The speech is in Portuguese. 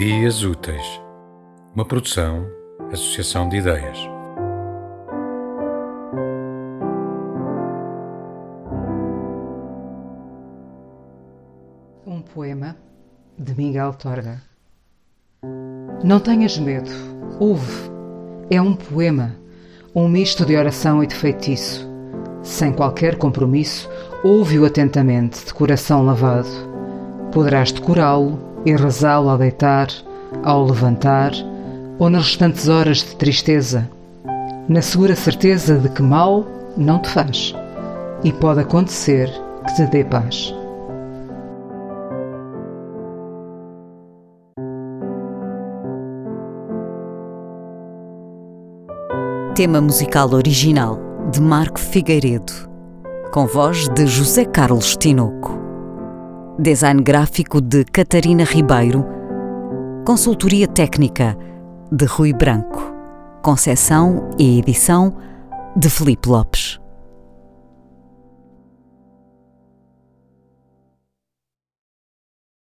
Ideias Úteis, uma produção, associação de ideias. Um poema de Miguel Torga. Não tenhas medo, ouve. É um poema, um misto de oração e de feitiço. Sem qualquer compromisso, ouve-o atentamente, de coração lavado. Poderás decorá-lo e rezá-lo ao deitar, ao levantar ou nas restantes horas de tristeza, na segura certeza de que mal não te faz e pode acontecer que te dê paz. Tema musical original de Marco Figueiredo, com voz de José Carlos Tinoco. Design gráfico de Catarina Ribeiro. Consultoria técnica de Rui Branco. Concessão e edição de Felipe Lopes.